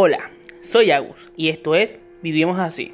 Hola, soy Agus y esto es Vivimos así.